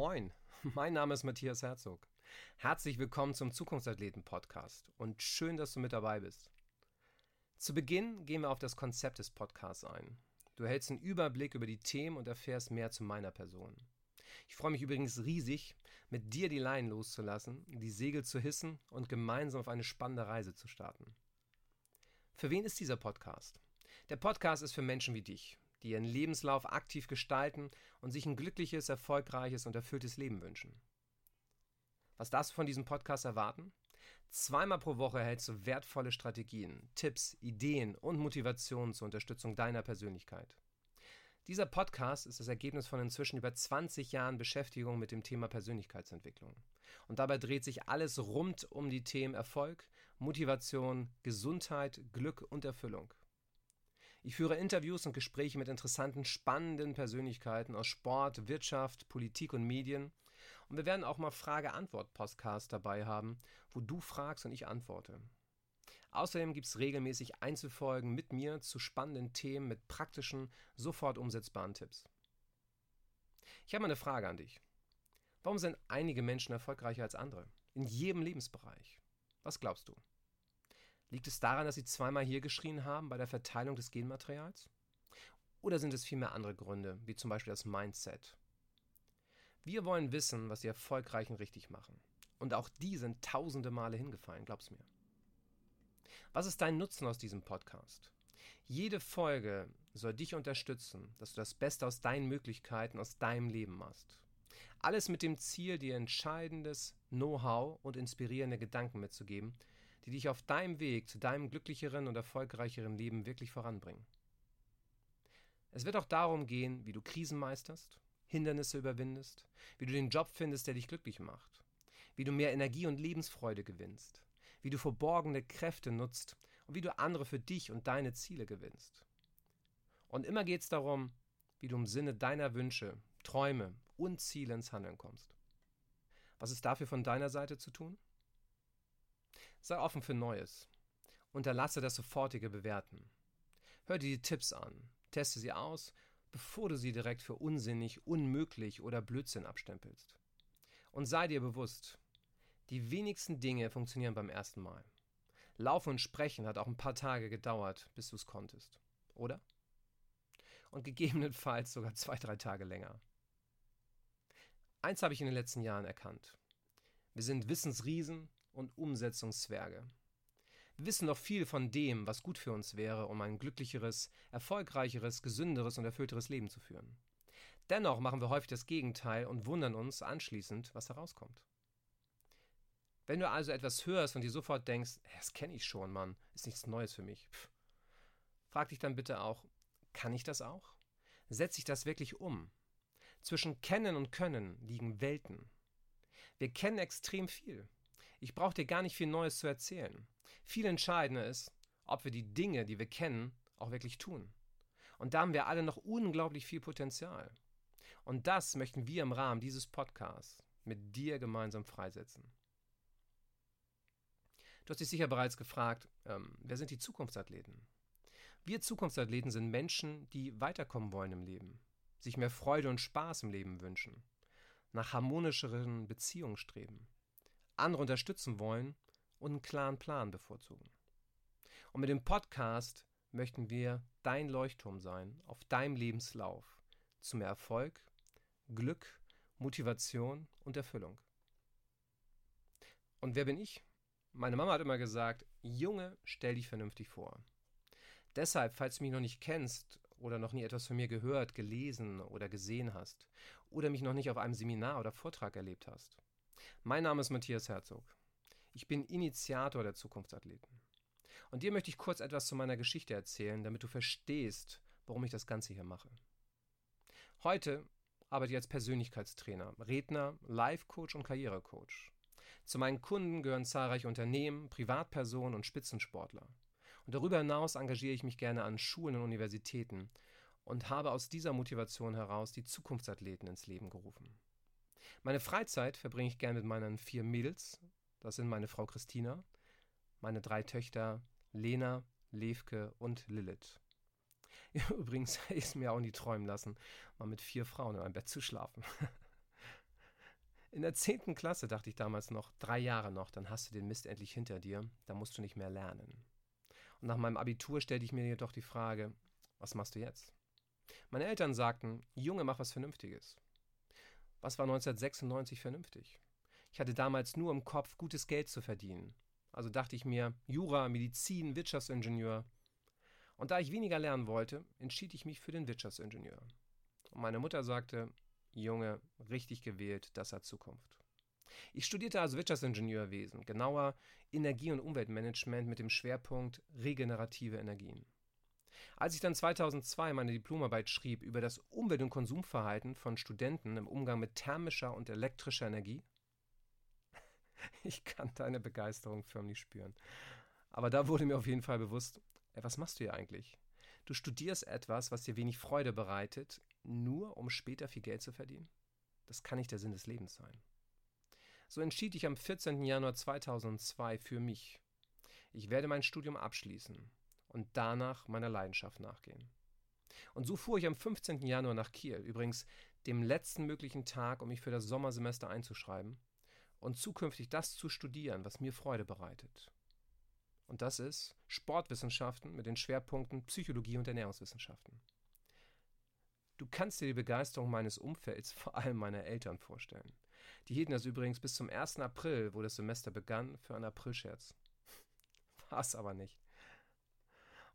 Moin, mein Name ist Matthias Herzog. Herzlich willkommen zum Zukunftsathleten-Podcast und schön, dass du mit dabei bist. Zu Beginn gehen wir auf das Konzept des Podcasts ein. Du erhältst einen Überblick über die Themen und erfährst mehr zu meiner Person. Ich freue mich übrigens riesig, mit dir die Leinen loszulassen, die Segel zu hissen und gemeinsam auf eine spannende Reise zu starten. Für wen ist dieser Podcast? Der Podcast ist für Menschen wie dich, die ihren Lebenslauf aktiv gestalten und sich ein glückliches, erfolgreiches und erfülltes Leben wünschen. Was darfst du von diesem Podcast erwarten? Zweimal pro Woche erhältst du wertvolle Strategien, Tipps, Ideen und Motivationen zur Unterstützung deiner Persönlichkeit. Dieser Podcast ist das Ergebnis von inzwischen über 20 Jahren Beschäftigung mit dem Thema Persönlichkeitsentwicklung. Und dabei dreht sich alles rund um die Themen Erfolg, Motivation, Gesundheit, Glück und Erfüllung. Ich führe Interviews und Gespräche mit interessanten, spannenden Persönlichkeiten aus Sport, Wirtschaft, Politik und Medien. Und wir werden auch mal Frage-Antwort-Podcasts dabei haben, wo du fragst und ich antworte. Außerdem gibt es regelmäßig Einzelfolgen mit mir zu spannenden Themen mit praktischen, sofort umsetzbaren Tipps. Ich habe eine Frage an dich. Warum sind einige Menschen erfolgreicher als andere? In jedem Lebensbereich. Was glaubst du? Liegt es daran, dass sie zweimal hier geschrien haben bei der Verteilung des Genmaterials? Oder sind es vielmehr andere Gründe, wie zum Beispiel das Mindset? Wir wollen wissen, was die Erfolgreichen richtig machen. Und auch die sind tausende Male hingefallen, glaub's mir. Was ist dein Nutzen aus diesem Podcast? Jede Folge soll dich unterstützen, dass du das Beste aus deinen Möglichkeiten, aus deinem Leben machst. Alles mit dem Ziel, dir entscheidendes Know-how und inspirierende Gedanken mitzugeben, die dich auf deinem Weg zu deinem glücklicheren und erfolgreicheren Leben wirklich voranbringen. Es wird auch darum gehen, wie du Krisen meisterst, Hindernisse überwindest, wie du den Job findest, der dich glücklich macht, wie du mehr Energie und Lebensfreude gewinnst, wie du verborgene Kräfte nutzt und wie du andere für dich und deine Ziele gewinnst. Und immer geht es darum, wie du im Sinne deiner Wünsche, Träume und Ziele ins Handeln kommst. Was ist dafür von deiner Seite zu tun? Sei offen für Neues. Unterlasse das sofortige Bewerten. Hör dir die Tipps an, teste sie aus, bevor du sie direkt für unsinnig, unmöglich oder Blödsinn abstempelst. Und sei dir bewusst, die wenigsten Dinge funktionieren beim ersten Mal. Laufen und Sprechen hat auch ein paar Tage gedauert, bis du es konntest. Oder? Und gegebenenfalls sogar zwei, drei Tage länger. Eins habe ich in den letzten Jahren erkannt. Wir sind Wissensriesen und Umsetzungszwerge. Wir wissen noch viel von dem, was gut für uns wäre, um ein glücklicheres, erfolgreicheres, gesünderes und erfüllteres Leben zu führen. Dennoch machen wir häufig das Gegenteil und wundern uns anschließend, was herauskommt. Wenn du also etwas hörst und dir sofort denkst, das kenne ich schon, Mann, ist nichts Neues für mich, Pff. frag dich dann bitte auch, kann ich das auch? Setze ich das wirklich um? Zwischen Kennen und Können liegen Welten. Wir kennen extrem viel. Ich brauche dir gar nicht viel Neues zu erzählen. Viel entscheidender ist, ob wir die Dinge, die wir kennen, auch wirklich tun. Und da haben wir alle noch unglaublich viel Potenzial. Und das möchten wir im Rahmen dieses Podcasts mit dir gemeinsam freisetzen. Du hast dich sicher bereits gefragt, ähm, wer sind die Zukunftsathleten? Wir Zukunftsathleten sind Menschen, die weiterkommen wollen im Leben, sich mehr Freude und Spaß im Leben wünschen, nach harmonischeren Beziehungen streben, andere unterstützen wollen und einen klaren Plan bevorzugen. Und mit dem Podcast möchten wir dein Leuchtturm sein auf deinem Lebenslauf zu mehr Erfolg, Glück, Motivation und Erfüllung. Und wer bin ich? Meine Mama hat immer gesagt, Junge, stell dich vernünftig vor. Deshalb, falls du mich noch nicht kennst oder noch nie etwas von mir gehört, gelesen oder gesehen hast oder mich noch nicht auf einem Seminar oder Vortrag erlebt hast, mein Name ist Matthias Herzog. Ich bin Initiator der Zukunftsathleten. Und dir möchte ich kurz etwas zu meiner Geschichte erzählen, damit du verstehst, warum ich das Ganze hier mache. Heute arbeite ich als Persönlichkeitstrainer, Redner, Life-Coach und Karrierecoach. Zu meinen Kunden gehören zahlreiche Unternehmen, Privatpersonen und Spitzensportler. Und darüber hinaus engagiere ich mich gerne an Schulen und Universitäten und habe aus dieser Motivation heraus die Zukunftsathleten ins Leben gerufen. Meine Freizeit verbringe ich gern mit meinen vier Mädels. Das sind meine Frau Christina, meine drei Töchter Lena, Levke und Lilith. Übrigens ist mir auch nie träumen lassen, mal mit vier Frauen in einem Bett zu schlafen. In der 10. Klasse dachte ich damals noch, drei Jahre noch, dann hast du den Mist endlich hinter dir, da musst du nicht mehr lernen. Und nach meinem Abitur stellte ich mir jedoch die Frage, was machst du jetzt? Meine Eltern sagten, Junge, mach was Vernünftiges. Was war 1996 vernünftig? Ich hatte damals nur im Kopf, gutes Geld zu verdienen. Also dachte ich mir, Jura, Medizin, Wirtschaftsingenieur. Und da ich weniger lernen wollte, entschied ich mich für den Wirtschaftsingenieur. Und meine Mutter sagte, Junge, richtig gewählt, das hat Zukunft. Ich studierte also Wirtschaftsingenieurwesen, genauer Energie- und Umweltmanagement mit dem Schwerpunkt regenerative Energien. Als ich dann 2002 meine Diplomarbeit schrieb über das Umwelt- und Konsumverhalten von Studenten im Umgang mit thermischer und elektrischer Energie, ich kann deine Begeisterung förmlich spüren. Aber da wurde mir auf jeden Fall bewusst, ey, was machst du hier eigentlich? Du studierst etwas, was dir wenig Freude bereitet, nur um später viel Geld zu verdienen? Das kann nicht der Sinn des Lebens sein. So entschied ich am 14. Januar 2002 für mich. Ich werde mein Studium abschließen und danach meiner Leidenschaft nachgehen. Und so fuhr ich am 15. Januar nach Kiel, übrigens dem letzten möglichen Tag, um mich für das Sommersemester einzuschreiben und zukünftig das zu studieren, was mir Freude bereitet. Und das ist Sportwissenschaften mit den Schwerpunkten Psychologie und Ernährungswissenschaften. Du kannst dir die Begeisterung meines Umfelds, vor allem meiner Eltern, vorstellen. Die hielten das übrigens bis zum 1. April, wo das Semester begann, für einen Aprilscherz. War es aber nicht.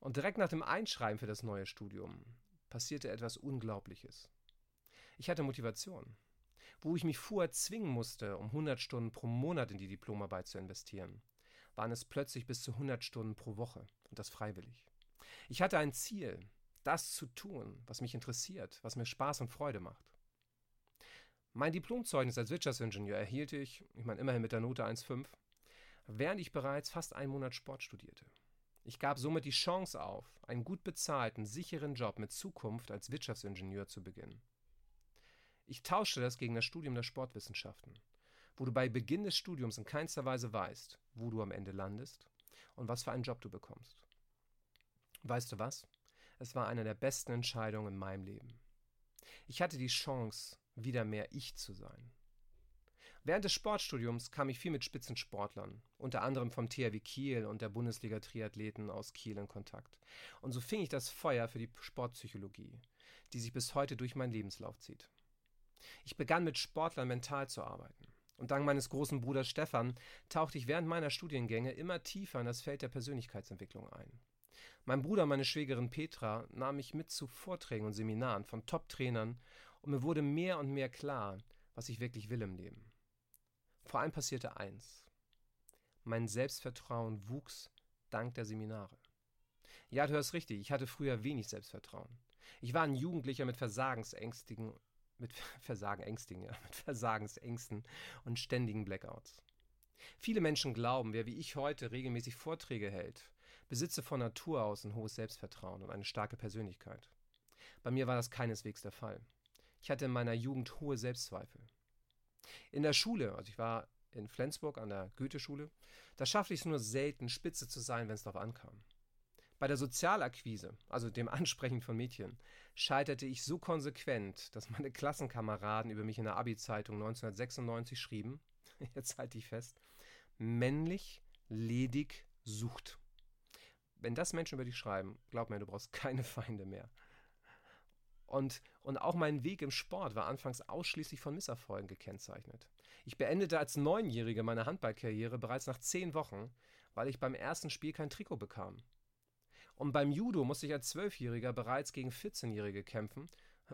Und direkt nach dem Einschreiben für das neue Studium passierte etwas Unglaubliches. Ich hatte Motivation, wo ich mich vorher zwingen musste, um 100 Stunden pro Monat in die Diplomarbeit zu investieren, waren es plötzlich bis zu 100 Stunden pro Woche und das freiwillig. Ich hatte ein Ziel, das zu tun, was mich interessiert, was mir Spaß und Freude macht. Mein Diplomzeugnis als Wirtschaftsingenieur erhielt ich, ich meine immerhin mit der Note 1,5, während ich bereits fast einen Monat Sport studierte. Ich gab somit die Chance auf, einen gut bezahlten, sicheren Job mit Zukunft als Wirtschaftsingenieur zu beginnen. Ich tauschte das gegen das Studium der Sportwissenschaften, wo du bei Beginn des Studiums in keinster Weise weißt, wo du am Ende landest und was für einen Job du bekommst. Weißt du was? Es war eine der besten Entscheidungen in meinem Leben. Ich hatte die Chance, wieder mehr ich zu sein. Während des Sportstudiums kam ich viel mit Spitzensportlern, unter anderem vom THW Kiel und der Bundesliga Triathleten aus Kiel in Kontakt. Und so fing ich das Feuer für die Sportpsychologie, die sich bis heute durch meinen Lebenslauf zieht. Ich begann mit Sportlern mental zu arbeiten. Und dank meines großen Bruders Stefan tauchte ich während meiner Studiengänge immer tiefer in das Feld der Persönlichkeitsentwicklung ein. Mein Bruder meine Schwägerin Petra nahm mich mit zu Vorträgen und Seminaren von Top-Trainern und mir wurde mehr und mehr klar, was ich wirklich will im Leben. Vor allem passierte eins. Mein Selbstvertrauen wuchs dank der Seminare. Ja, du hörst richtig, ich hatte früher wenig Selbstvertrauen. Ich war ein Jugendlicher mit Versagensängstigen, mit Versagenängstigen, ja, mit Versagensängsten und ständigen Blackouts. Viele Menschen glauben, wer wie ich heute regelmäßig Vorträge hält, besitze von Natur aus ein hohes Selbstvertrauen und eine starke Persönlichkeit. Bei mir war das keineswegs der Fall. Ich hatte in meiner Jugend hohe Selbstzweifel. In der Schule, also ich war in Flensburg an der Goethe-Schule, da schaffte ich es nur selten, spitze zu sein, wenn es darauf ankam. Bei der Sozialakquise, also dem Ansprechen von Mädchen, scheiterte ich so konsequent, dass meine Klassenkameraden über mich in der Abi-Zeitung 1996 schrieben, jetzt halte ich fest, männlich, ledig, sucht. Wenn das Menschen über dich schreiben, glaub mir, du brauchst keine Feinde mehr. Und, und auch mein Weg im Sport war anfangs ausschließlich von Misserfolgen gekennzeichnet. Ich beendete als Neunjährige meine Handballkarriere bereits nach zehn Wochen, weil ich beim ersten Spiel kein Trikot bekam. Und beim Judo musste ich als Zwölfjähriger bereits gegen 14-Jährige kämpfen,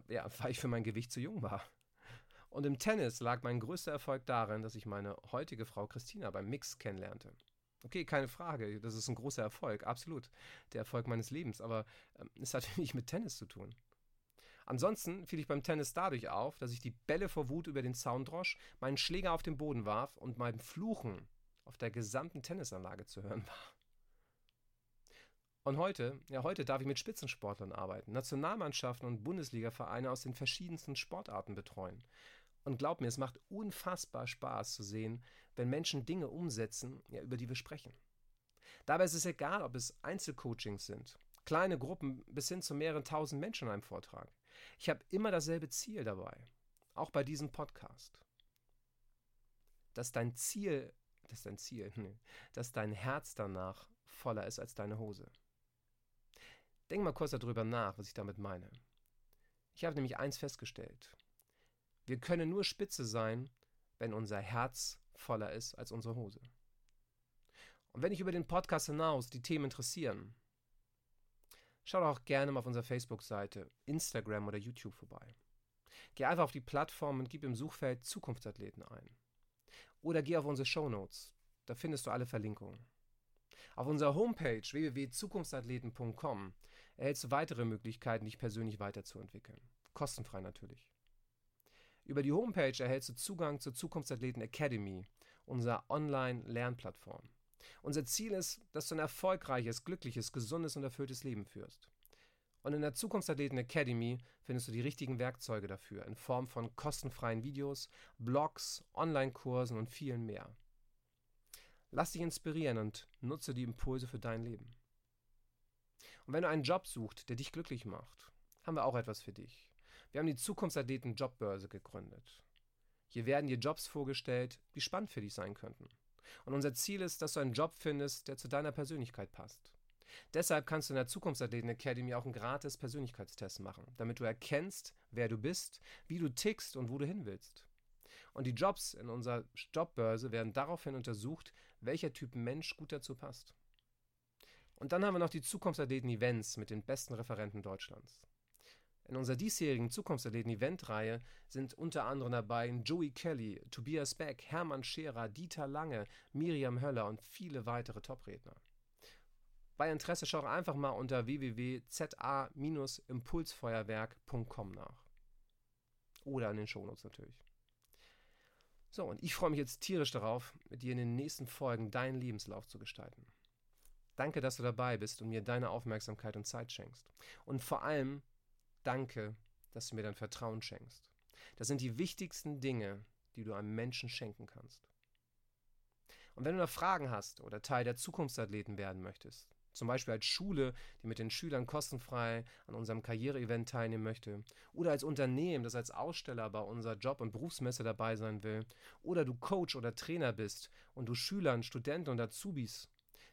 ja, weil ich für mein Gewicht zu jung war. Und im Tennis lag mein größter Erfolg darin, dass ich meine heutige Frau Christina beim Mix kennenlernte. Okay, keine Frage. Das ist ein großer Erfolg, absolut. Der Erfolg meines Lebens. Aber ähm, es hat wenig mit Tennis zu tun. Ansonsten fiel ich beim Tennis dadurch auf, dass ich die Bälle vor Wut über den Zaun drosch, meinen Schläger auf den Boden warf und mein Fluchen auf der gesamten Tennisanlage zu hören war. Und heute, ja, heute darf ich mit Spitzensportlern arbeiten, Nationalmannschaften und Bundesligavereine aus den verschiedensten Sportarten betreuen. Und glaub mir, es macht unfassbar Spaß zu sehen, wenn Menschen Dinge umsetzen, ja, über die wir sprechen. Dabei ist es egal, ob es Einzelcoachings sind, kleine Gruppen bis hin zu mehreren tausend Menschen in einem Vortrag. Ich habe immer dasselbe Ziel dabei, auch bei diesem Podcast. dass dein Ziel, dass dein Ziel, nee, dass dein Herz danach voller ist als deine Hose. Denk mal kurz darüber nach, was ich damit meine. Ich habe nämlich eins festgestellt. Wir können nur spitze sein, wenn unser Herz voller ist als unsere Hose. Und wenn dich über den Podcast hinaus die Themen interessieren, schau doch auch gerne mal auf unserer Facebook-Seite, Instagram oder YouTube vorbei. Geh einfach auf die Plattform und gib im Suchfeld Zukunftsathleten ein. Oder geh auf unsere Show Notes, da findest du alle Verlinkungen. Auf unserer Homepage www.zukunftsathleten.com erhältst du weitere Möglichkeiten, dich persönlich weiterzuentwickeln. Kostenfrei natürlich. Über die Homepage erhältst du Zugang zur Zukunftsathleten Academy, unserer Online-Lernplattform. Unser Ziel ist, dass du ein erfolgreiches, glückliches, gesundes und erfülltes Leben führst. Und in der Zukunftsathleten Academy findest du die richtigen Werkzeuge dafür in Form von kostenfreien Videos, Blogs, Online-Kursen und vielen mehr. Lass dich inspirieren und nutze die Impulse für dein Leben. Und wenn du einen Job suchst, der dich glücklich macht, haben wir auch etwas für dich. Wir haben die Zukunftsathleten Jobbörse gegründet. Hier werden dir Jobs vorgestellt, die spannend für dich sein könnten. Und unser Ziel ist, dass du einen Job findest, der zu deiner Persönlichkeit passt. Deshalb kannst du in der Zukunftsathleten Academy auch einen gratis Persönlichkeitstest machen, damit du erkennst, wer du bist, wie du tickst und wo du hin willst. Und die Jobs in unserer Jobbörse werden daraufhin untersucht, welcher Typ Mensch gut dazu passt. Und dann haben wir noch die Zukunftsathleten Events mit den besten Referenten Deutschlands. In unserer diesjährigen Zukunftsathleten-Event-Reihe sind unter anderem dabei Joey Kelly, Tobias Beck, Hermann Scherer, Dieter Lange, Miriam Höller und viele weitere Top-Redner. Bei Interesse schau einfach mal unter www.za-impulsfeuerwerk.com nach. Oder in den Shownotes natürlich. So, und ich freue mich jetzt tierisch darauf, mit dir in den nächsten Folgen deinen Lebenslauf zu gestalten. Danke, dass du dabei bist und mir deine Aufmerksamkeit und Zeit schenkst. Und vor allem Danke, dass du mir dein Vertrauen schenkst. Das sind die wichtigsten Dinge, die du einem Menschen schenken kannst. Und wenn du noch Fragen hast oder Teil der Zukunftsathleten werden möchtest, zum Beispiel als Schule, die mit den Schülern kostenfrei an unserem Karriereevent teilnehmen möchte, oder als Unternehmen, das als Aussteller bei unserer Job- und Berufsmesse dabei sein will, oder du Coach oder Trainer bist und du Schülern, Studenten und Azubis,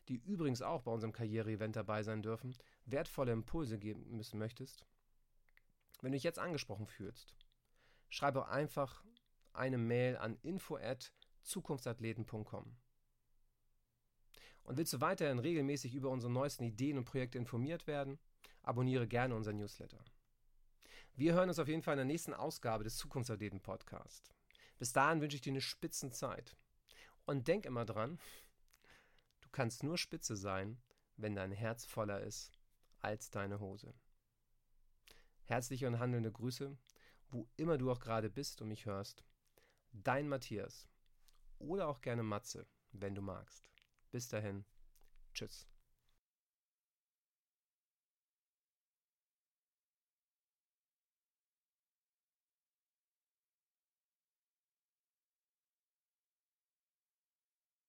die übrigens auch bei unserem Karriereevent dabei sein dürfen, wertvolle Impulse geben müssen möchtest, wenn du dich jetzt angesprochen fühlst, schreibe einfach eine Mail an info@zukunftsathleten.com. Und willst du weiterhin regelmäßig über unsere neuesten Ideen und Projekte informiert werden? Abonniere gerne unseren Newsletter. Wir hören uns auf jeden Fall in der nächsten Ausgabe des Zukunftsathleten Podcast. Bis dahin wünsche ich dir eine Spitzenzeit. Und denk immer dran, du kannst nur Spitze sein, wenn dein Herz voller ist als deine Hose. Herzliche und handelnde Grüße, wo immer du auch gerade bist und mich hörst. Dein Matthias. Oder auch gerne Matze, wenn du magst. Bis dahin. Tschüss.